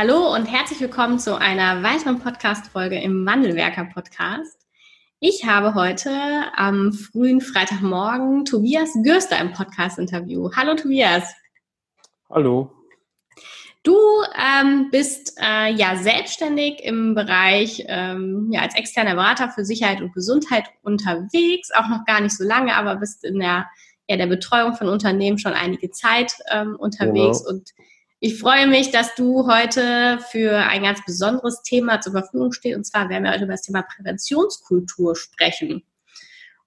Hallo und herzlich willkommen zu einer weiteren Podcast-Folge im Wandelwerker-Podcast. Ich habe heute am frühen Freitagmorgen Tobias Gürster im Podcast-Interview. Hallo Tobias. Hallo. Du ähm, bist äh, ja selbstständig im Bereich ähm, ja, als externer Berater für Sicherheit und Gesundheit unterwegs, auch noch gar nicht so lange, aber bist in der, ja, der Betreuung von Unternehmen schon einige Zeit ähm, unterwegs genau. und ich freue mich, dass du heute für ein ganz besonderes Thema zur Verfügung stehst. Und zwar werden wir heute über das Thema Präventionskultur sprechen.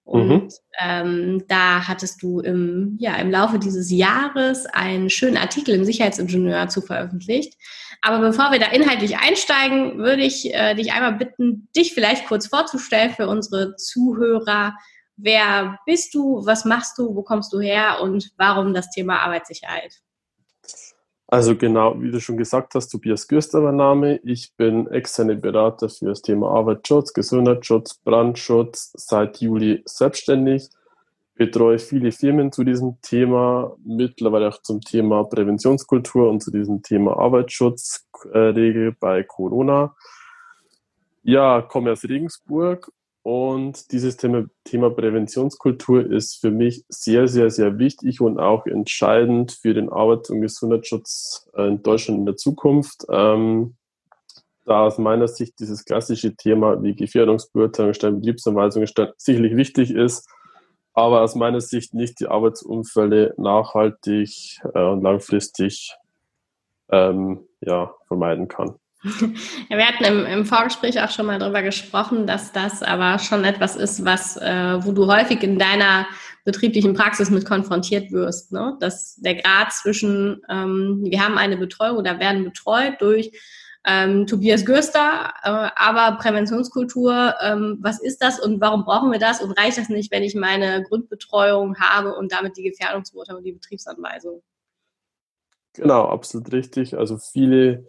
Und mhm. ähm, da hattest du im, ja, im Laufe dieses Jahres einen schönen Artikel im Sicherheitsingenieur zu veröffentlicht. Aber bevor wir da inhaltlich einsteigen, würde ich äh, dich einmal bitten, dich vielleicht kurz vorzustellen für unsere Zuhörer. Wer bist du? Was machst du? Wo kommst du her? Und warum das Thema Arbeitssicherheit? Also genau, wie du schon gesagt hast, Tobias Gürster mein Name. Ich bin externe Berater für das Thema Arbeitsschutz, Gesundheitsschutz, Brandschutz, seit Juli selbstständig. Betreue viele Firmen zu diesem Thema, mittlerweile auch zum Thema Präventionskultur und zu diesem Thema Arbeitsschutzregel bei Corona. Ja, komme aus Regensburg und dieses Thema, Thema Präventionskultur ist für mich sehr, sehr, sehr wichtig und auch entscheidend für den Arbeits- und Gesundheitsschutz äh, in Deutschland in der Zukunft. Ähm, da aus meiner Sicht dieses klassische Thema wie Gefährdungsbeurteilung, Betriebsanweisungen sicherlich wichtig ist, aber aus meiner Sicht nicht die Arbeitsunfälle nachhaltig äh, und langfristig ähm, ja, vermeiden kann. Wir hatten im, im, Vorgespräch auch schon mal darüber gesprochen, dass das aber schon etwas ist, was, äh, wo du häufig in deiner betrieblichen Praxis mit konfrontiert wirst. Ne? Dass der Grad zwischen, ähm, wir haben eine Betreuung oder werden betreut durch ähm, Tobias Gürster, äh, aber Präventionskultur, ähm, was ist das und warum brauchen wir das und reicht das nicht, wenn ich meine Grundbetreuung habe und damit die Gefährdungsbeurteilung und die Betriebsanweisung? Genau, absolut richtig. Also viele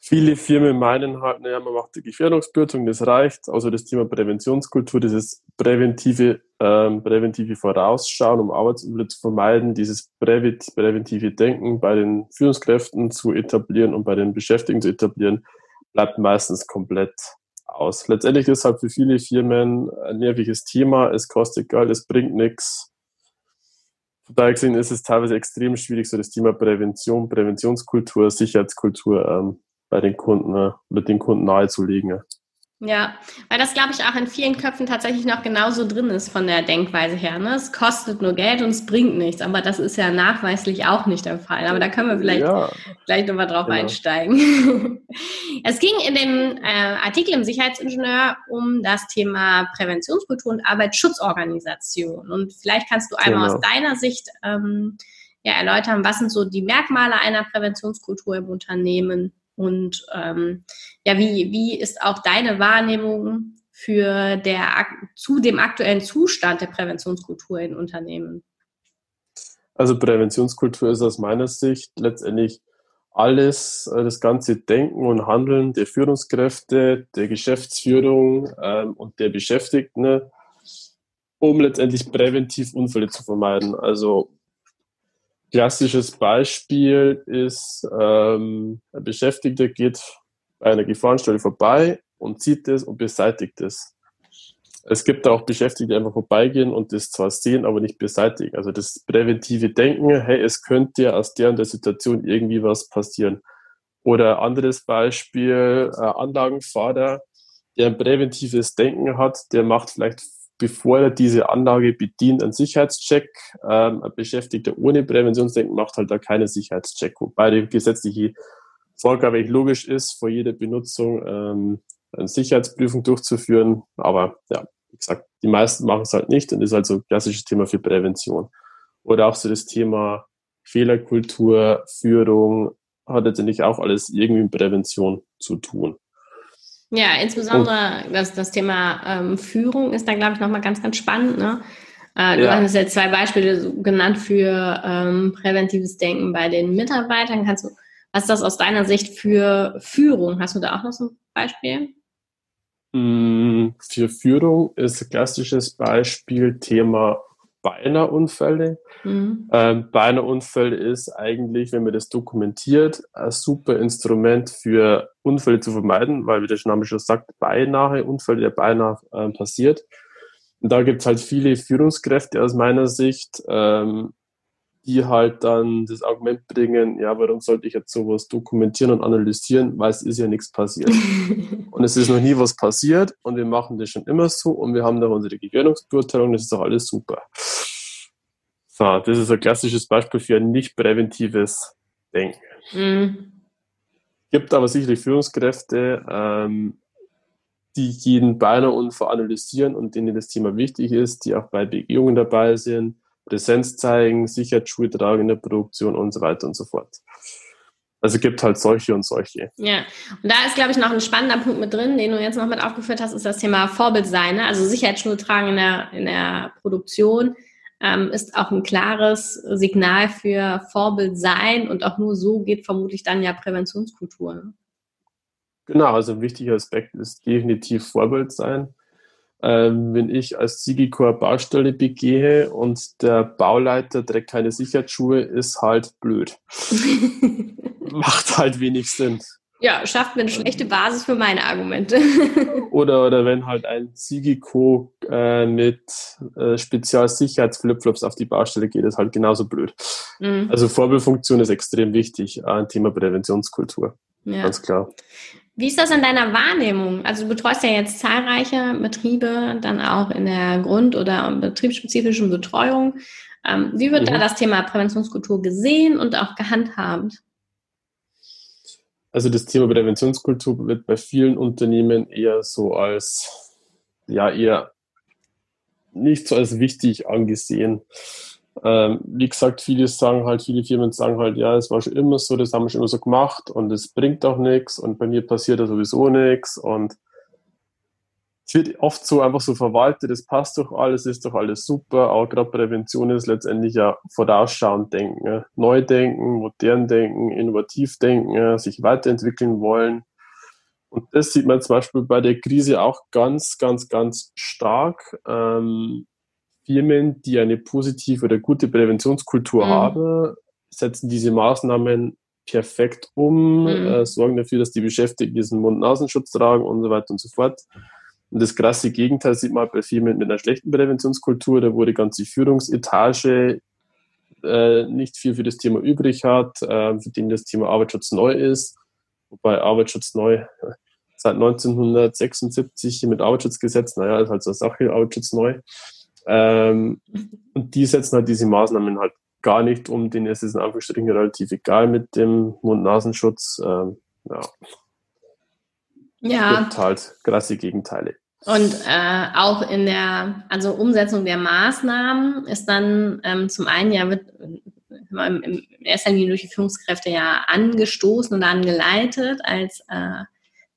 Viele Firmen meinen halt, naja, man macht die Gefährdungsbeurteilung, das reicht. Also das Thema Präventionskultur, dieses präventive, ähm, präventive Vorausschauen, um Arbeitsunfälle zu vermeiden, dieses präventive Denken bei den Führungskräften zu etablieren und bei den Beschäftigten zu etablieren, bleibt meistens komplett aus. Letztendlich ist halt für viele Firmen ein nerviges Thema. Es kostet Geld, es bringt nichts. Von daher gesehen ist es teilweise extrem schwierig, so das Thema Prävention, Präventionskultur, Sicherheitskultur ähm, bei den Kunden, äh, mit den Kunden nahezulegen. Ja, weil das, glaube ich, auch in vielen Köpfen tatsächlich noch genauso drin ist von der Denkweise her. Ne? Es kostet nur Geld und es bringt nichts, aber das ist ja nachweislich auch nicht der Fall. Aber da können wir vielleicht ja, gleich nochmal drauf genau. einsteigen. es ging in dem äh, Artikel im Sicherheitsingenieur um das Thema Präventionskultur und Arbeitsschutzorganisation. Und vielleicht kannst du einmal genau. aus deiner Sicht ähm, ja, erläutern, was sind so die Merkmale einer Präventionskultur im Unternehmen und ähm, ja, wie, wie ist auch deine Wahrnehmung für der, zu dem aktuellen Zustand der Präventionskultur in Unternehmen? Also Präventionskultur ist aus meiner Sicht letztendlich alles, äh, das ganze Denken und Handeln der Führungskräfte, der Geschäftsführung ähm, und der Beschäftigten, um letztendlich präventiv Unfälle zu vermeiden. Also Klassisches Beispiel ist, ähm, ein Beschäftigter geht bei einer Gefahrenstelle vorbei und sieht es und beseitigt es. Es gibt auch Beschäftigte, die einfach vorbeigehen und das zwar sehen, aber nicht beseitigen. Also das präventive Denken, hey, es könnte aus der und der Situation irgendwie was passieren. Oder anderes Beispiel, Anlagenfahrer, der ein präventives Denken hat, der macht vielleicht bevor er diese Anlage bedient, einen Sicherheitscheck. Ähm, ein Beschäftigter ohne Präventionsdenken macht halt da keinen Sicherheitscheck, wobei die gesetzliche Vorgabe logisch ist, vor jeder Benutzung ähm, eine Sicherheitsprüfung durchzuführen. Aber ja, wie gesagt, die meisten machen es halt nicht und ist also ein klassisches Thema für Prävention. Oder auch so das Thema Fehlerkultur, Führung, hat letztendlich auch alles irgendwie mit Prävention zu tun. Ja, insbesondere das, das Thema ähm, Führung ist da, glaube ich, nochmal ganz, ganz spannend. Ne? Äh, du ja. hast jetzt zwei Beispiele genannt für ähm, präventives Denken bei den Mitarbeitern. Kannst du, was ist das aus deiner Sicht für Führung? Hast du da auch noch so ein Beispiel? Mm, für Führung ist ein klassisches Beispiel Thema Beinerunfälle. Mhm. Ähm, Beinerunfälle ist eigentlich, wenn man das dokumentiert, ein super Instrument für Unfälle zu vermeiden, weil, wie der Name schon sagt, beinahe Unfälle, der beinahe äh, passiert. Und da gibt es halt viele Führungskräfte aus meiner Sicht, ähm, die halt dann das Argument bringen, ja, warum sollte ich jetzt sowas dokumentieren und analysieren, weil es ist ja nichts passiert. und es ist noch nie was passiert und wir machen das schon immer so und wir haben da unsere Gefährdungsbeurteilung, das ist doch alles super. So, das ist ein klassisches Beispiel für ein nicht präventives Denken. Mhm. Gibt aber sicherlich Führungskräfte, ähm, die jeden beinahe Unfall analysieren und denen das Thema wichtig ist, die auch bei Begehungen dabei sind, Präsenz zeigen, Sicherheitsschuhe tragen in der Produktion und so weiter und so fort. Also es gibt halt solche und solche. Ja, und da ist, glaube ich, noch ein spannender Punkt mit drin, den du jetzt noch mit aufgeführt hast, ist das Thema Vorbild sein. Ne? Also Sicherheitsschuhe tragen in der, in der Produktion ähm, ist auch ein klares Signal für Vorbild sein und auch nur so geht vermutlich dann ja Präventionskultur. Ne? Genau, also ein wichtiger Aspekt ist definitiv Vorbild sein ähm, wenn ich als Sigikor Baustelle begehe und der Bauleiter trägt keine Sicherheitsschuhe, ist halt blöd. Macht halt wenig Sinn. Ja, schafft mir eine schlechte Basis für meine Argumente. oder, oder wenn halt ein Sigiko äh, mit äh, Spezialsicherheitsflipflops auf die Baustelle geht, ist halt genauso blöd. Mhm. Also Vorbildfunktion ist extrem wichtig, ein Thema Präventionskultur. Ja. Ganz klar. Wie ist das in deiner Wahrnehmung? Also du betreust ja jetzt zahlreiche Betriebe, dann auch in der Grund- oder betriebsspezifischen Betreuung. Ähm, wie wird mhm. da das Thema Präventionskultur gesehen und auch gehandhabt? Also das Thema Präventionskultur wird bei vielen Unternehmen eher so als, ja, eher nicht so als wichtig angesehen. Ähm, wie gesagt, viele sagen halt, viele Firmen sagen halt, ja, es war schon immer so, das haben wir schon immer so gemacht und es bringt auch nichts und bei mir passiert da sowieso nichts und es wird oft so einfach so verwaltet, es passt doch alles, ist doch alles super, aber gerade Prävention ist letztendlich ja vorausschauend denken, ja. neu denken, modern denken, innovativ denken, sich weiterentwickeln wollen. Und das sieht man zum Beispiel bei der Krise auch ganz, ganz, ganz stark. Ähm, Firmen, die eine positive oder gute Präventionskultur mhm. haben, setzen diese Maßnahmen perfekt um, mhm. äh, sorgen dafür, dass die Beschäftigten diesen Mund-Nasenschutz tragen und so weiter und so fort. Und das krasse Gegenteil sieht man bei Firmen mit einer schlechten Präventionskultur, da wo die ganze Führungsetage äh, nicht viel für das Thema übrig hat, äh, für den das Thema Arbeitsschutz neu ist, wobei Arbeitsschutz neu seit 1976 mit Arbeitsschutzgesetz, naja, ist halt so eine Sache, Arbeitsschutz neu. Ähm, und die setzen halt diese Maßnahmen halt gar nicht um, denen ist es in Anführungsstrichen relativ egal mit dem Mund-Nasenschutz. Ähm, ja. Ja. Es gibt halt krasse Gegenteile. Und äh, auch in der also Umsetzung der Maßnahmen ist dann ähm, zum einen ja wird in, in erster Linie durch die Führungskräfte ja angestoßen und angeleitet als, äh,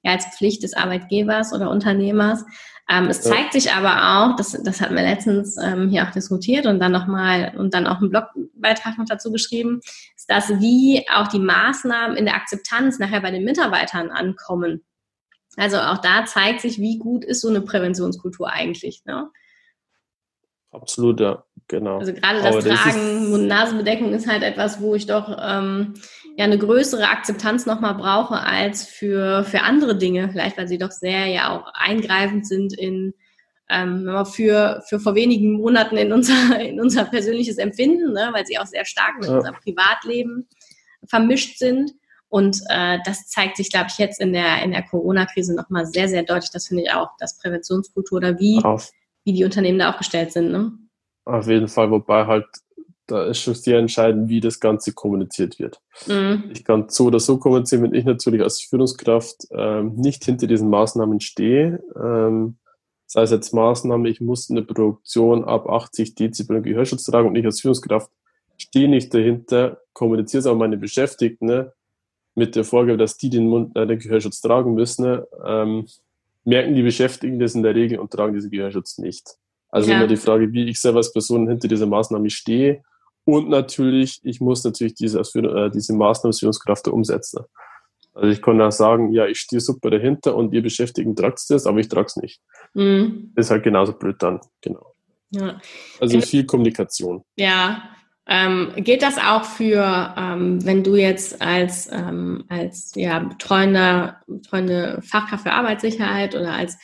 ja, als Pflicht des Arbeitgebers oder Unternehmers. Ähm, es zeigt sich aber auch, das, das hatten wir letztens ähm, hier auch diskutiert und dann nochmal und dann auch einen Blogbeitrag noch dazu geschrieben, ist das, wie auch die Maßnahmen in der Akzeptanz nachher bei den Mitarbeitern ankommen. Also auch da zeigt sich, wie gut ist so eine Präventionskultur eigentlich. Ne? Absolut, ja, genau. Also gerade das Aber Tragen, Mund-Nasenbedeckung ist halt etwas, wo ich doch ähm, ja eine größere Akzeptanz nochmal brauche als für, für andere Dinge, vielleicht weil sie doch sehr ja auch eingreifend sind in ähm, für, für vor wenigen Monaten in unser, in unser persönliches Empfinden, ne, weil sie auch sehr stark mit ja. unserem Privatleben vermischt sind. Und äh, das zeigt sich, glaube ich, jetzt in der, in der Corona-Krise nochmal sehr, sehr deutlich. Das finde ich auch, dass Präventionskultur oder wie, wie die Unternehmen da aufgestellt sind. Ne? Auf jeden Fall, wobei halt da ist schon sehr entscheidend, wie das Ganze kommuniziert wird. Mhm. Ich kann so oder so kommunizieren, wenn ich natürlich als Führungskraft ähm, nicht hinter diesen Maßnahmen stehe. Ähm, sei es jetzt Maßnahme, ich muss in der Produktion ab 80 Dezibel Gehörschutz tragen und ich als Führungskraft stehe nicht dahinter, kommuniziere es auch meine Beschäftigten, ne? mit der Vorgabe, dass die den, Mund, äh, den Gehörschutz tragen müssen, ähm, merken die Beschäftigten das in der Regel und tragen diesen Gehörschutz nicht. Also ja. immer die Frage, wie ich selber als Person hinter dieser Maßnahme stehe. Und natürlich, ich muss natürlich diese, äh, diese Maßnahme als Führungskraft umsetzen. Also ich kann auch sagen, ja, ich stehe super dahinter und ihr Beschäftigten tragt das, aber ich trage es nicht. Mhm. ist halt genauso blöd dann, genau. Ja. Also viel Kommunikation. Ja, ähm, gilt das auch für, ähm, wenn du jetzt als, ähm, als ja, betreuende, betreuende Fachkraft für Arbeitssicherheit oder als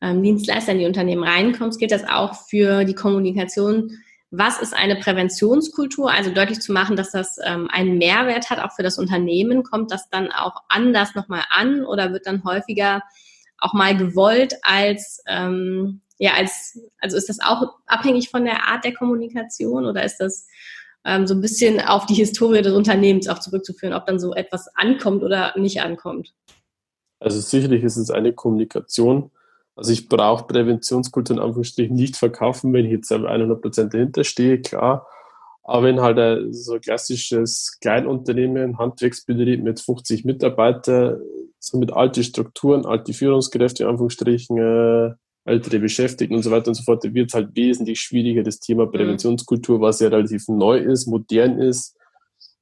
ähm, Dienstleister in die Unternehmen reinkommst, gilt das auch für die Kommunikation? Was ist eine Präventionskultur? Also deutlich zu machen, dass das ähm, einen Mehrwert hat, auch für das Unternehmen. Kommt das dann auch anders nochmal an oder wird dann häufiger auch mal gewollt als, ähm, ja, als, also ist das auch abhängig von der Art der Kommunikation oder ist das ähm, so ein bisschen auf die Historie des Unternehmens auch zurückzuführen, ob dann so etwas ankommt oder nicht ankommt. Also sicherlich ist es eine Kommunikation. Also ich brauche Präventionskultur in Anführungsstrichen nicht verkaufen, wenn ich jetzt 100% dahinter stehe, klar. Aber wenn halt ein, so ein klassisches Kleinunternehmen, Handwerksbetrieb mit 50 Mitarbeitern, so mit alte Strukturen, alte Führungskräfte, in Anführungsstrichen, äh, ältere Beschäftigten und so weiter und so fort, da wird es halt wesentlich schwieriger, das Thema mhm. Präventionskultur, was ja relativ neu ist, modern ist,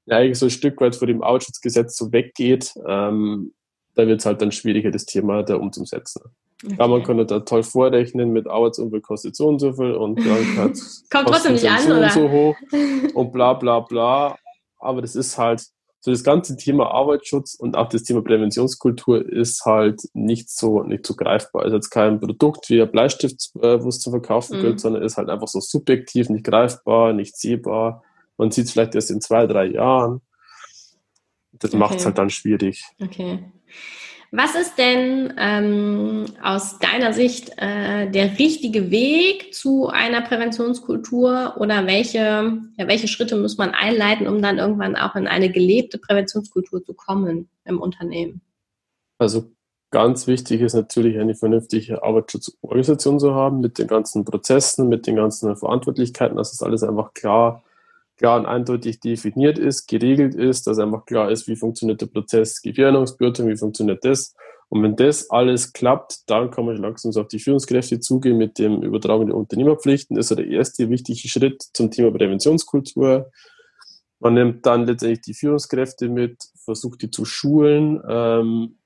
ja eigentlich so ein Stück weit vor dem Arbeitsschutzgesetz so weggeht, ähm, da wird es halt dann schwieriger, das Thema da umzusetzen. Okay. Ja, man kann da toll vorrechnen, mit Arbeitsunfall kostet so und so viel und Krankheit Kommt trotzdem nicht an, so oder? und so hoch und bla bla bla. Aber das ist halt, so das ganze Thema Arbeitsschutz und auch das Thema Präventionskultur ist halt nicht so, nicht so greifbar. Also jetzt kein Produkt wie ein Bleistift, äh, wo es zu verkaufen mhm. gilt, sondern ist halt einfach so subjektiv, nicht greifbar, nicht sehbar. Man sieht es vielleicht erst in zwei, drei Jahren. Das okay. macht es halt dann schwierig. Okay. Was ist denn ähm, aus deiner Sicht äh, der richtige Weg zu einer Präventionskultur oder welche, ja, welche Schritte muss man einleiten, um dann irgendwann auch in eine gelebte Präventionskultur zu kommen im Unternehmen? Also ganz wichtig ist natürlich eine vernünftige Arbeitsschutzorganisation zu haben mit den ganzen Prozessen, mit den ganzen Verantwortlichkeiten, dass das alles einfach klar klar und eindeutig definiert ist, geregelt ist, dass einfach klar ist, wie funktioniert der Prozess Gefährdungsbeurteilung, wie funktioniert das. Und wenn das alles klappt, dann kann man langsam auf die Führungskräfte zugehen mit dem Übertragen der Unternehmerpflichten. Das ist der erste wichtige Schritt zum Thema Präventionskultur. Man nimmt dann letztendlich die Führungskräfte mit, versucht die zu schulen, ähm,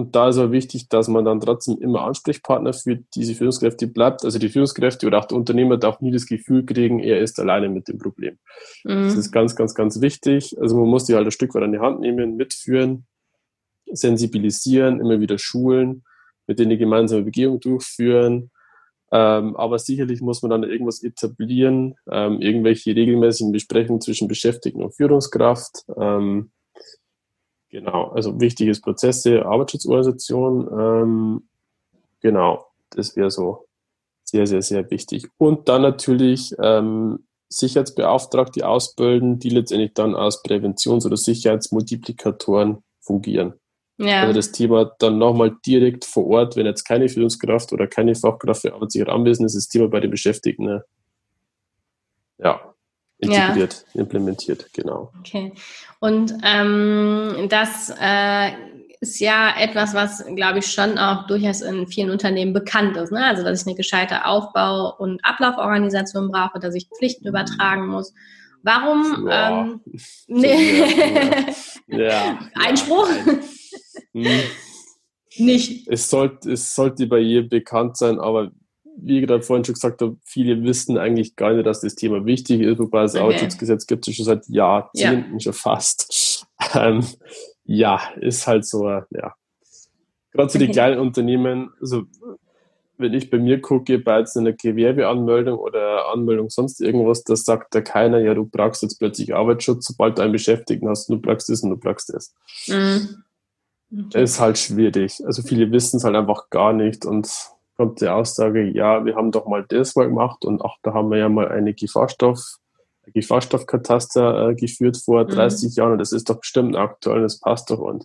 und da ist aber wichtig, dass man dann trotzdem immer Ansprechpartner für diese Führungskräfte bleibt. Also die Führungskräfte oder auch der Unternehmer darf nie das Gefühl kriegen, er ist alleine mit dem Problem. Mhm. Das ist ganz, ganz, ganz wichtig. Also man muss die halt ein Stück weit an die Hand nehmen, mitführen, sensibilisieren, immer wieder schulen, mit denen die gemeinsame Begehung durchführen. Ähm, aber sicherlich muss man dann irgendwas etablieren, ähm, irgendwelche regelmäßigen Besprechungen zwischen Beschäftigten und Führungskraft. Ähm, Genau, also wichtiges Prozesse, Arbeitsschutzorganisation. Ähm, genau, das wäre so sehr, sehr, sehr wichtig. Und dann natürlich ähm, Sicherheitsbeauftragte ausbilden, die letztendlich dann als Präventions- oder Sicherheitsmultiplikatoren fungieren. Ja. Also das Thema dann nochmal direkt vor Ort, wenn jetzt keine Führungskraft oder keine Fachkraft für Arbeitssicherheit anwesend ist, das Thema bei den Beschäftigten ne? ja, integriert, ja. implementiert, genau. Okay. Und ähm, das äh, ist ja etwas, was, glaube ich, schon auch durchaus in vielen Unternehmen bekannt ist. Ne? Also, dass ich eine gescheite Aufbau- und Ablauforganisation brauche, dass ich Pflichten übertragen muss. Warum? Ja. Ähm, nee. ja, ja, Einspruch? Hm. Nicht. Es sollte, es sollte bei jedem bekannt sein, aber wie ich gerade vorhin schon gesagt habe, viele wissen eigentlich gar nicht, dass das Thema wichtig ist, wobei das okay. Arbeitsschutzgesetz gibt es schon seit Jahrzehnten ja. schon fast. Ähm, ja, ist halt so, ja. Gerade für die kleinen Unternehmen, also wenn ich bei mir gucke, bei jetzt einer Gewerbeanmeldung oder Anmeldung sonst irgendwas, da sagt da keiner, ja, du brauchst jetzt plötzlich Arbeitsschutz, sobald du einen Beschäftigten hast, du brauchst das und du brauchst das. Mhm. Okay. Das ist halt schwierig. Also viele wissen es halt einfach gar nicht und kommt die Aussage, ja, wir haben doch mal das mal gemacht und auch da haben wir ja mal eine Gefahrstoff, Gefahrstoffkataster äh, geführt vor 30 mhm. Jahren und das ist doch bestimmt aktuell, das passt doch und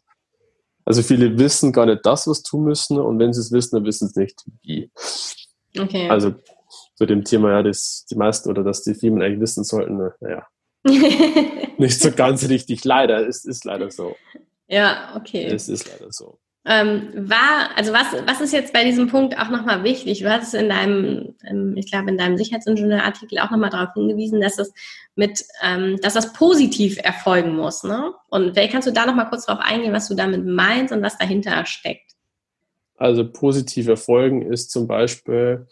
also viele wissen gar nicht das, was tun müssen und wenn sie es wissen, dann wissen sie nicht wie. Okay. Also zu dem Thema, ja, das die meisten oder dass die Firmen eigentlich wissen sollten, naja, nicht so ganz richtig. Leider, es ist leider so. Ja, okay. Es ist leider so. Ähm, war, also was, was ist jetzt bei diesem Punkt auch nochmal wichtig? Du hast es in deinem, ähm, ich glaube, in deinem Sicherheitsingenieurartikel auch nochmal darauf hingewiesen, dass das mit, ähm, dass das positiv erfolgen muss, ne? Und vielleicht kannst du da nochmal kurz drauf eingehen, was du damit meinst und was dahinter steckt. Also positiv erfolgen ist zum Beispiel,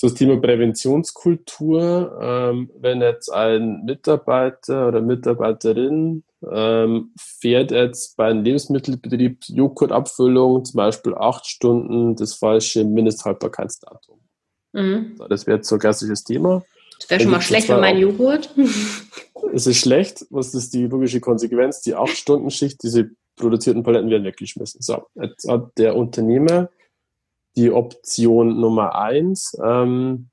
so das Thema Präventionskultur. Ähm, wenn jetzt ein Mitarbeiter oder Mitarbeiterin ähm, fährt jetzt bei einem Lebensmittelbetrieb Joghurtabfüllung zum Beispiel acht Stunden das falsche Mindesthaltbarkeitsdatum. Mhm. Das wäre jetzt so ein klassisches Thema. Das wäre schon mal schlecht für meinen Joghurt. Es ist schlecht. Was ist die logische Konsequenz? Die acht Stunden Schicht, diese produzierten Paletten werden weggeschmissen. So, jetzt hat der Unternehmer die Option Nummer eins. Ähm,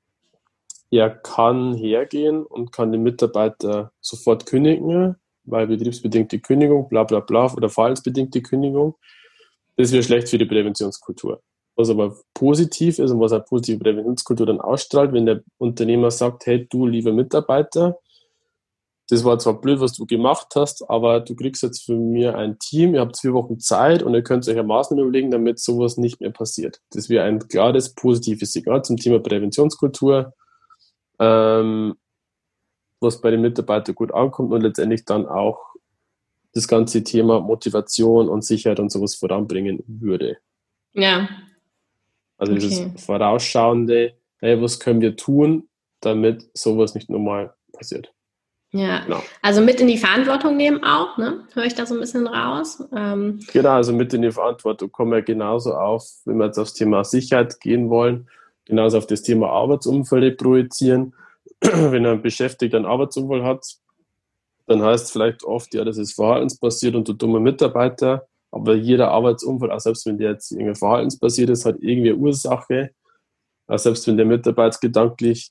er kann hergehen und kann den Mitarbeiter sofort kündigen, weil betriebsbedingte Kündigung, bla bla bla, oder verhaltensbedingte Kündigung. Das wäre schlecht für die Präventionskultur. Was aber positiv ist und was eine positive Präventionskultur dann ausstrahlt, wenn der Unternehmer sagt, hey, du lieber Mitarbeiter, das war zwar blöd, was du gemacht hast, aber du kriegst jetzt für mir ein Team, ihr habt zwei Wochen Zeit und ihr könnt euch eine Maßnahme überlegen, damit sowas nicht mehr passiert. Das wäre ein klares, positives Signal zum Thema Präventionskultur, ähm, was bei den Mitarbeitern gut ankommt und letztendlich dann auch das ganze Thema Motivation und Sicherheit und sowas voranbringen würde. Ja. Also okay. dieses vorausschauende, hey, was können wir tun, damit sowas nicht normal passiert. Ja, genau. also mit in die Verantwortung nehmen auch, ne? Höre ich da so ein bisschen raus? Ähm genau, also mit in die Verantwortung kommen wir genauso auf, wenn wir jetzt aufs Thema Sicherheit gehen wollen, genauso auf das Thema Arbeitsumfälle projizieren. wenn ein Beschäftigter einen Arbeitsunfall hat, dann heißt es vielleicht oft, ja, das ist verhaltensbasiert und du dummer Mitarbeiter. Aber jeder Arbeitsunfall, auch selbst wenn der jetzt irgendwie verhaltensbasiert ist, hat irgendwie eine Ursache. Auch selbst wenn der Mitarbeiter gedanklich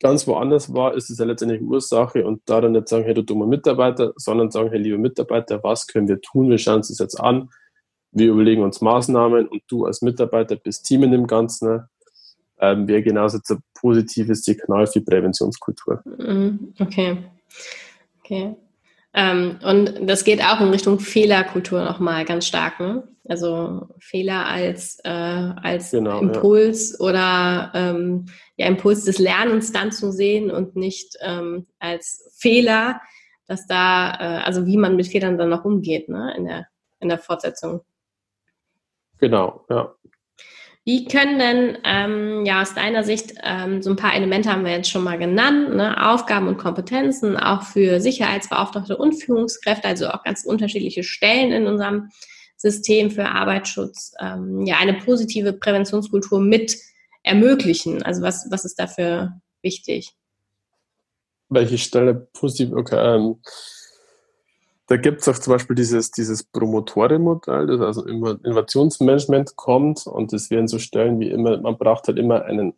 ganz woanders war, ist es ja letztendlich Ursache und da dann nicht sagen, hey, du dummer Mitarbeiter, sondern sagen, hey, lieber Mitarbeiter, was können wir tun? Wir schauen uns das jetzt an, wir überlegen uns Maßnahmen und du als Mitarbeiter bist Team in dem Ganzen, ähm, wäre genauso ein positives Signal für Präventionskultur. Mhm, okay. Okay. Ähm, und das geht auch in Richtung Fehlerkultur nochmal ganz stark, ne? Also Fehler als, äh, als genau, Impuls ja. oder ähm, ja, Impuls des Lernens dann zu sehen und nicht ähm, als Fehler, dass da, äh, also wie man mit Fehlern dann noch umgeht, ne? In der, in der Fortsetzung. Genau, ja. Wie können denn, ähm, ja, aus deiner Sicht, ähm, so ein paar Elemente haben wir jetzt schon mal genannt, ne? Aufgaben und Kompetenzen, auch für Sicherheitsbeauftragte und Führungskräfte, also auch ganz unterschiedliche Stellen in unserem System für Arbeitsschutz, ähm, ja, eine positive Präventionskultur mit ermöglichen. Also was, was ist dafür wichtig? Welche Stelle positiv, okay, ähm, da gibt es auch zum Beispiel dieses, dieses Promotore-Modell, das also Innovationsmanagement kommt und das werden so Stellen wie immer, man braucht halt immer einen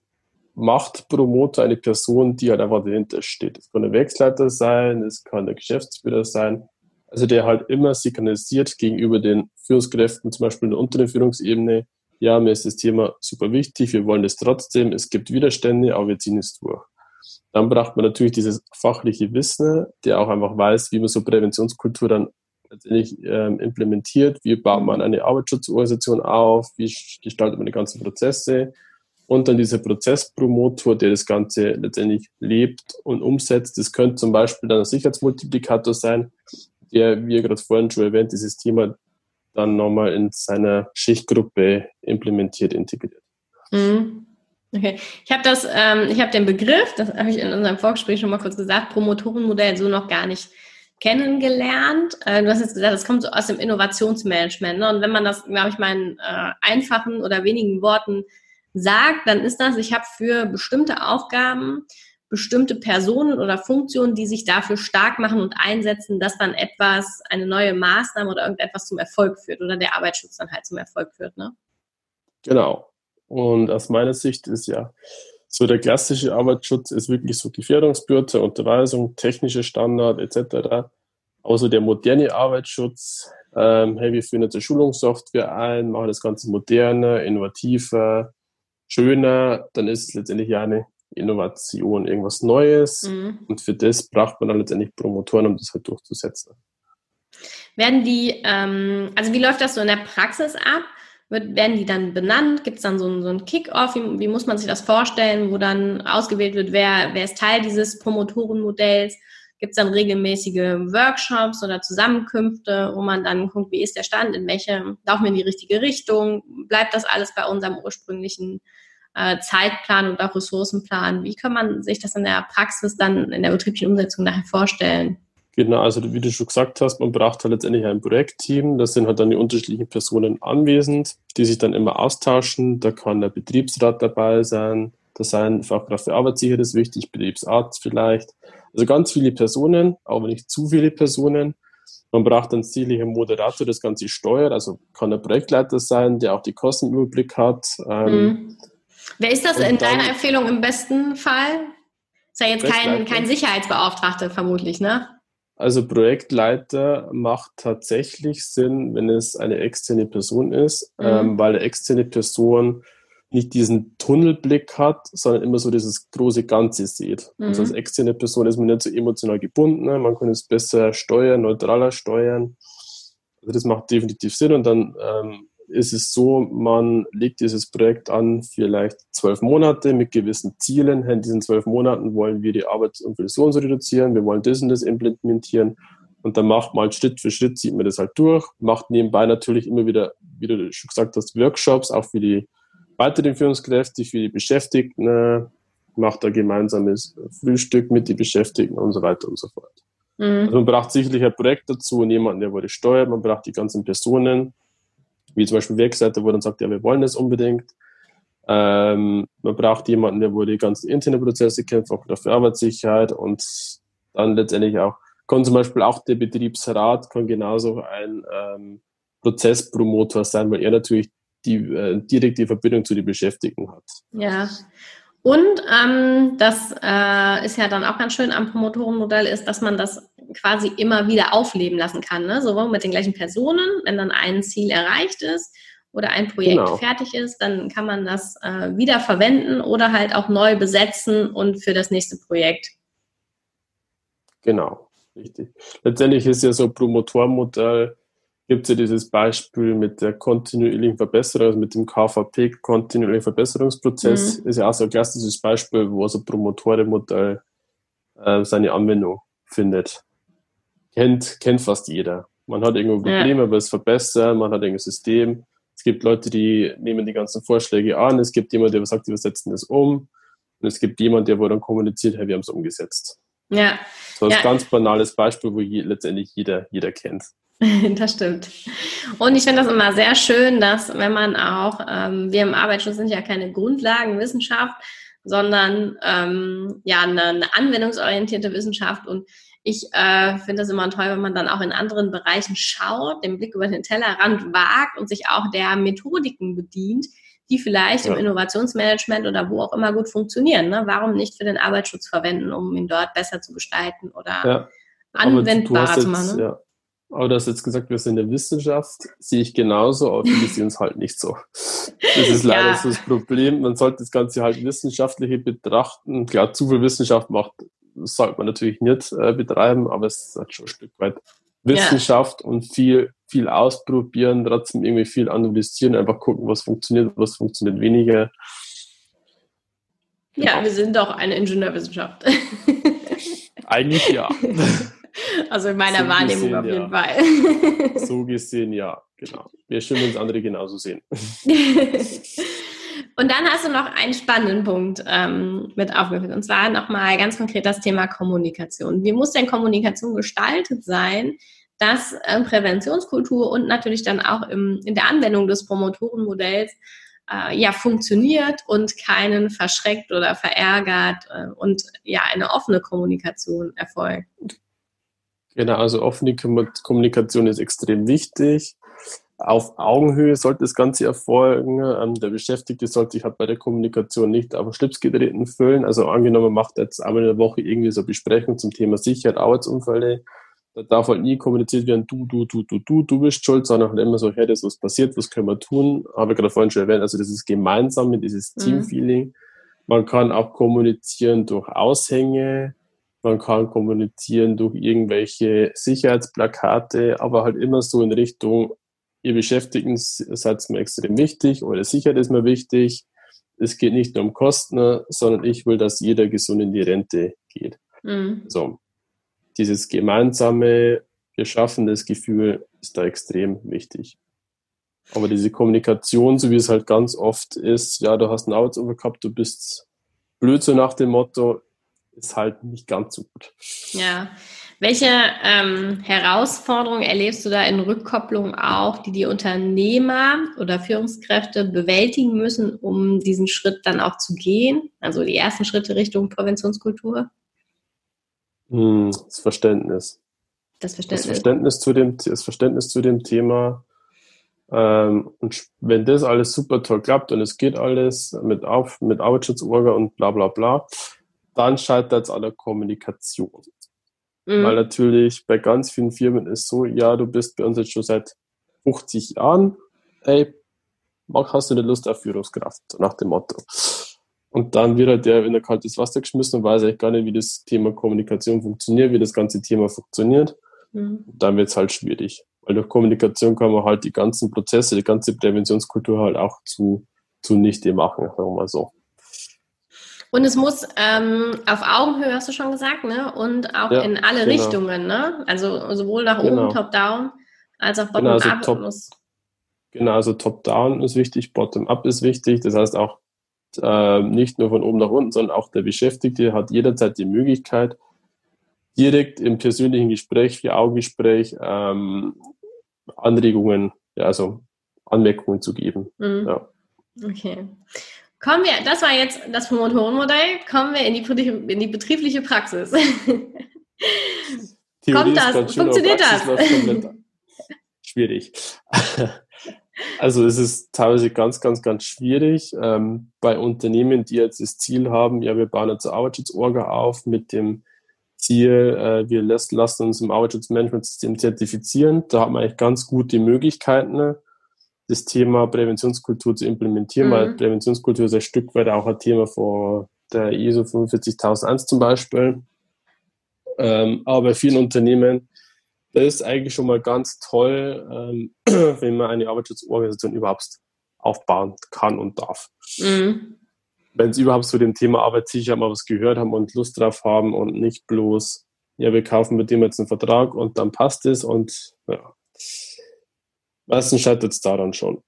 Machtpromoter, eine Person, die halt einfach dahinter steht. Es kann ein Wechsleiter sein, es kann der Geschäftsführer sein, also der halt immer signalisiert gegenüber den Führungskräften, zum Beispiel in der unteren Führungsebene, ja, mir ist das Thema super wichtig, wir wollen das trotzdem, es gibt Widerstände, aber wir ziehen es durch. Dann braucht man natürlich dieses fachliche Wissen, der auch einfach weiß, wie man so Präventionskultur dann letztendlich ähm, implementiert, wie baut man eine Arbeitsschutzorganisation auf, wie gestaltet man die ganzen Prozesse und dann dieser Prozesspromotor, der das Ganze letztendlich lebt und umsetzt. Das könnte zum Beispiel dann ein Sicherheitsmultiplikator sein, der, wie ihr gerade vorhin schon erwähnt, dieses Thema dann nochmal in seiner Schichtgruppe implementiert, integriert. Mhm. Okay, ich habe das, ähm, ich habe den Begriff, das habe ich in unserem Vorgespräch schon mal kurz gesagt, Promotorenmodell so noch gar nicht kennengelernt. Äh, du hast jetzt gesagt, das kommt so aus dem Innovationsmanagement. Ne? Und wenn man das, glaube ich, in äh, einfachen oder wenigen Worten sagt, dann ist das, ich habe für bestimmte Aufgaben bestimmte Personen oder Funktionen, die sich dafür stark machen und einsetzen, dass dann etwas, eine neue Maßnahme oder irgendetwas zum Erfolg führt oder der Arbeitsschutz dann halt zum Erfolg führt. Ne? Genau. Und aus meiner Sicht ist ja so der klassische Arbeitsschutz ist wirklich so Gefährdungsbürte, Unterweisung, technische Standard etc. Außer der moderne Arbeitsschutz, ähm, hey, wir führen jetzt eine Schulungssoftware ein, machen das Ganze moderner, innovativer, schöner, dann ist es letztendlich ja eine Innovation, irgendwas Neues. Mhm. Und für das braucht man dann letztendlich Promotoren, um das halt durchzusetzen. Werden die, ähm, also wie läuft das so in der Praxis ab? Wird, werden die dann benannt? Gibt es dann so ein, so ein Kick-Off? Wie, wie, muss man sich das vorstellen, wo dann ausgewählt wird, wer, wer ist Teil dieses Promotorenmodells? Gibt es dann regelmäßige Workshops oder Zusammenkünfte, wo man dann guckt, wie ist der Stand, in welche, laufen wir in die richtige Richtung? Bleibt das alles bei unserem ursprünglichen äh, Zeitplan und auch Ressourcenplan? Wie kann man sich das in der Praxis dann in der betrieblichen Umsetzung nachher vorstellen? Genau, also wie du schon gesagt hast, man braucht halt letztendlich ein Projektteam. Da sind halt dann die unterschiedlichen Personen anwesend, die sich dann immer austauschen. Da kann der Betriebsrat dabei sein, da sein Fachkraft für Arbeitssicherheit ist wichtig, Betriebsarzt vielleicht. Also ganz viele Personen, aber nicht zu viele Personen. Man braucht dann sicherlich einen Moderator, der das Ganze steuert. Also kann der Projektleiter sein, der auch die Kostenüberblick hat. Mhm. Wer ist das in deiner Empfehlung im besten Fall? Ist ja jetzt kein, kein Sicherheitsbeauftragter vermutlich, ne? Also Projektleiter macht tatsächlich Sinn, wenn es eine externe Person ist, mhm. ähm, weil eine externe Person nicht diesen Tunnelblick hat, sondern immer so dieses große Ganze sieht. Mhm. Also als externe Person ist man nicht so emotional gebunden, ne? man kann es besser steuern, neutraler steuern. Also das macht definitiv Sinn und dann ähm, ist es so, man legt dieses Projekt an vielleicht zwölf Monate mit gewissen Zielen. In diesen zwölf Monaten wollen wir die so und so reduzieren, wir wollen das und das implementieren. Und dann macht man halt Schritt für Schritt, zieht man das halt durch, macht nebenbei natürlich immer wieder, wie du schon gesagt hast, Workshops, auch für die weiteren Führungskräfte, für die Beschäftigten, macht da gemeinsames Frühstück mit den Beschäftigten und so weiter und so fort. Mhm. Also man braucht sicherlich ein Projekt dazu und jemanden, der wurde steuert, man braucht die ganzen Personen, wie zum Beispiel Werkseite, wo dann sagt, ja, wir wollen das unbedingt. Ähm, man braucht jemanden, der wo die ganzen internen Prozesse kennt, auch für Arbeitssicherheit und dann letztendlich auch, kann zum Beispiel auch der Betriebsrat, kann genauso ein ähm, Prozesspromotor sein, weil er natürlich die äh, direkte Verbindung zu den Beschäftigten hat. Ja. Und ähm, das äh, ist ja dann auch ganz schön am Promotorenmodell ist, dass man das quasi immer wieder aufleben lassen kann. Ne? Sowohl mit den gleichen Personen, wenn dann ein Ziel erreicht ist oder ein Projekt genau. fertig ist, dann kann man das äh, wieder verwenden oder halt auch neu besetzen und für das nächste Projekt. Genau, richtig. Letztendlich ist ja so ein Promotormodell, gibt es ja dieses Beispiel mit der kontinuierlichen Verbesserung, also mit dem KVP, kontinuierlichen Verbesserungsprozess, mhm. ist ja auch so ein klassisches Beispiel, wo so ein Promotorenmodell äh, seine Anwendung findet kennt, kennt fast jeder. Man hat irgendwo Probleme, ja. will es verbessern, man hat irgendein System. Es gibt Leute, die nehmen die ganzen Vorschläge an. Es gibt jemanden, der sagt, wir setzen das um. Und es gibt jemanden, der wo dann kommuniziert, hey, wir haben es umgesetzt. Ja. So ein ja. ganz banales Beispiel, wo je, letztendlich jeder, jeder kennt. Das stimmt. Und ich finde das immer sehr schön, dass wenn man auch, ähm, wir im Arbeitsschutz sind ja keine Grundlagenwissenschaft, sondern ähm, ja eine, eine anwendungsorientierte Wissenschaft und ich äh, finde das immer toll, wenn man dann auch in anderen Bereichen schaut, den Blick über den Tellerrand wagt und sich auch der Methodiken bedient, die vielleicht ja. im Innovationsmanagement oder wo auch immer gut funktionieren. Ne? Warum nicht für den Arbeitsschutz verwenden, um ihn dort besser zu gestalten oder ja. anwendbarer zu machen? Ne? Ja. Aber du hast jetzt gesagt, wir sind in der Wissenschaft, sehe ich genauso, aber wir sehen es halt nicht so. Das ist leider ja. so das Problem. Man sollte das Ganze halt wissenschaftlich betrachten. Klar, zu viel Wissenschaft macht sollte man natürlich nicht äh, betreiben, aber es ist halt schon ein Stück weit Wissenschaft ja. und viel, viel ausprobieren, trotzdem irgendwie viel analysieren, einfach gucken, was funktioniert, was funktioniert weniger. Ja, genau. wir sind doch eine Ingenieurwissenschaft. Eigentlich ja. Also in meiner so Wahrnehmung gesehen, auf jeden ja. Fall. So gesehen, ja, genau. Wir stimmen uns andere genauso sehen. Und dann hast du noch einen spannenden Punkt ähm, mit aufgeführt, und zwar nochmal ganz konkret das Thema Kommunikation. Wie muss denn Kommunikation gestaltet sein, dass äh, Präventionskultur und natürlich dann auch im, in der Anwendung des Promotorenmodells äh, ja funktioniert und keinen verschreckt oder verärgert äh, und ja eine offene Kommunikation erfolgt? Genau, also offene Kommunikation ist extrem wichtig auf Augenhöhe sollte das Ganze erfolgen. Ähm, der Beschäftigte sollte sich halt bei der Kommunikation nicht auf den Schlips getreten fühlen. Also angenommen, macht jetzt einmal in der Woche irgendwie so eine Besprechung zum Thema Sicherheit, Arbeitsunfälle. Da darf halt nie kommuniziert werden, du, du, du, du, du, du bist schuld, sondern halt immer so, hey, das ist was passiert, was können wir tun? Habe ich gerade vorhin schon erwähnt. Also das ist gemeinsam mit dieses mhm. Teamfeeling. Man kann auch kommunizieren durch Aushänge, man kann kommunizieren durch irgendwelche Sicherheitsplakate, aber halt immer so in Richtung, ihr Beschäftigten seid mir extrem wichtig, eure Sicherheit ist mir wichtig. Es geht nicht nur um Kosten, sondern ich will, dass jeder gesund in die Rente geht. Mhm. So. Dieses gemeinsame, wir schaffen das Gefühl ist da extrem wichtig. Aber diese Kommunikation, so wie es halt ganz oft ist, ja, du hast einen Arbeitsunfall gehabt, du bist blöd so nach dem Motto, ist halt nicht ganz so gut. Ja. Welche ähm, Herausforderungen erlebst du da in Rückkopplung auch, die die Unternehmer oder Führungskräfte bewältigen müssen, um diesen Schritt dann auch zu gehen? Also die ersten Schritte Richtung Präventionskultur? Hm, das Verständnis. Das Verständnis. Das Verständnis zu dem, das Verständnis zu dem Thema. Ähm, und wenn das alles super toll klappt und es geht alles mit, Auf, mit Arbeitsschutzorga und bla bla bla, dann scheitert es an der Kommunikation. Mhm. Weil natürlich bei ganz vielen Firmen ist so, ja, du bist bei uns jetzt schon seit 50 Jahren, ey, hast du eine Lust auf Führungskraft, nach dem Motto. Und dann wird halt der in ein kaltes Wasser geschmissen und weiß eigentlich gar nicht, wie das Thema Kommunikation funktioniert, wie das ganze Thema funktioniert. Mhm. Dann wird es halt schwierig. Weil durch Kommunikation kann man halt die ganzen Prozesse, die ganze Präventionskultur halt auch zu, zunichte machen, sagen wir mal so. Und es muss ähm, auf Augenhöhe, hast du schon gesagt, ne? Und auch ja, in alle genau. Richtungen, ne? Also sowohl nach genau. oben, top-down, als auch bottom-up. Genau, also top, genau, also top-down ist wichtig, bottom-up ist wichtig. Das heißt auch äh, nicht nur von oben nach unten, sondern auch der Beschäftigte hat jederzeit die Möglichkeit, direkt im persönlichen Gespräch, vier Augengespräch, ähm, Anregungen, ja, also Anmerkungen zu geben. Mhm. Ja. Okay. Kommen wir, das war jetzt das Promotorenmodell, kommen wir in die, in die betriebliche Praxis. Kommt das? Funktioniert das? Schwierig. Also es ist teilweise ganz, ganz, ganz schwierig ähm, bei Unternehmen, die jetzt das Ziel haben, ja, wir bauen jetzt eine Arbeitsschutzorga auf mit dem Ziel, äh, wir lassen, lassen uns im Arbeitsschutzmanagementsystem zertifizieren. Da haben wir eigentlich ganz gute Möglichkeiten. Ne? Das Thema Präventionskultur zu implementieren, mhm. weil Präventionskultur ist ein Stück weit auch ein Thema von der ISO 45001 zum Beispiel. Ähm, aber bei vielen Unternehmen, das ist eigentlich schon mal ganz toll, ähm, wenn man eine Arbeitsschutzorganisation überhaupt aufbauen kann und darf. Mhm. Wenn sie überhaupt zu dem Thema Arbeitssicherheit mal was gehört haben und Lust drauf haben und nicht bloß, ja, wir kaufen mit dem jetzt einen Vertrag und dann passt es und ja. Meistens scheitert es daran schon.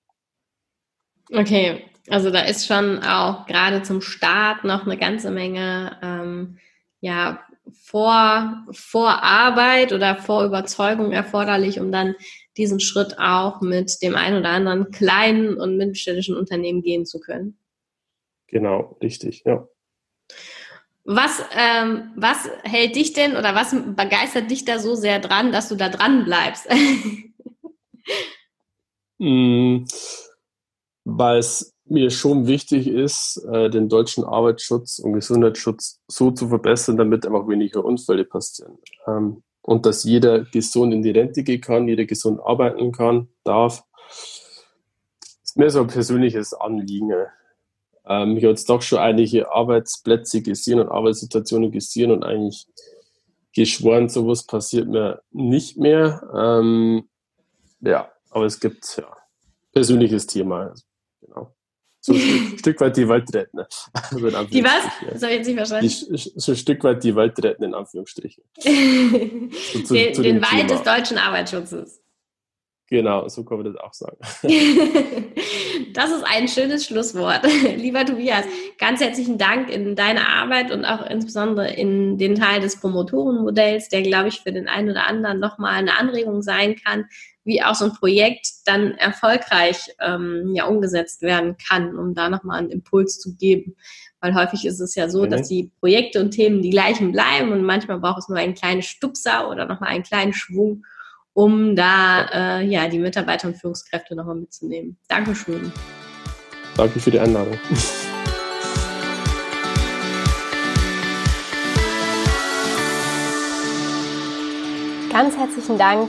Okay, also da ist schon auch gerade zum Start noch eine ganze Menge ähm, ja, Vor, Vorarbeit oder Vorüberzeugung erforderlich, um dann diesen Schritt auch mit dem einen oder anderen kleinen und mittelständischen Unternehmen gehen zu können. Genau, richtig, ja. Was, ähm, was hält dich denn oder was begeistert dich da so sehr dran, dass du da dran bleibst? Mm, weil es mir schon wichtig ist, äh, den deutschen Arbeitsschutz und Gesundheitsschutz so zu verbessern, damit einfach weniger Unfälle passieren. Ähm, und dass jeder gesund in die Rente gehen kann, jeder gesund arbeiten kann, darf. Das ist mir so ein persönliches Anliegen. Ähm, ich habe jetzt doch schon einige Arbeitsplätze gesehen und Arbeitssituationen gesehen und eigentlich geschworen, sowas passiert mir nicht mehr. Ähm, ja, aber es gibt ja persönliches Thema. Also, genau. So ein Stück weit die Welt retten. Die was? Das habe ich jetzt nicht verstanden. Die, so ein Stück weit die Welt retten, in Anführungsstrichen. so zu, den, zu den Wald des deutschen Arbeitsschutzes. Genau, so kann man das auch sagen. das ist ein schönes Schlusswort. Lieber Tobias, ganz herzlichen Dank in deine Arbeit und auch insbesondere in den Teil des Promotorenmodells, der, glaube ich, für den einen oder anderen nochmal eine Anregung sein kann, wie auch so ein Projekt dann erfolgreich ähm, ja, umgesetzt werden kann, um da nochmal einen Impuls zu geben. Weil häufig ist es ja so, mhm. dass die Projekte und Themen die gleichen bleiben und manchmal braucht es nur einen kleinen Stupser oder nochmal einen kleinen Schwung, um da äh, ja, die Mitarbeiter und Führungskräfte nochmal mitzunehmen. Dankeschön. Danke für die Einladung. Ganz herzlichen Dank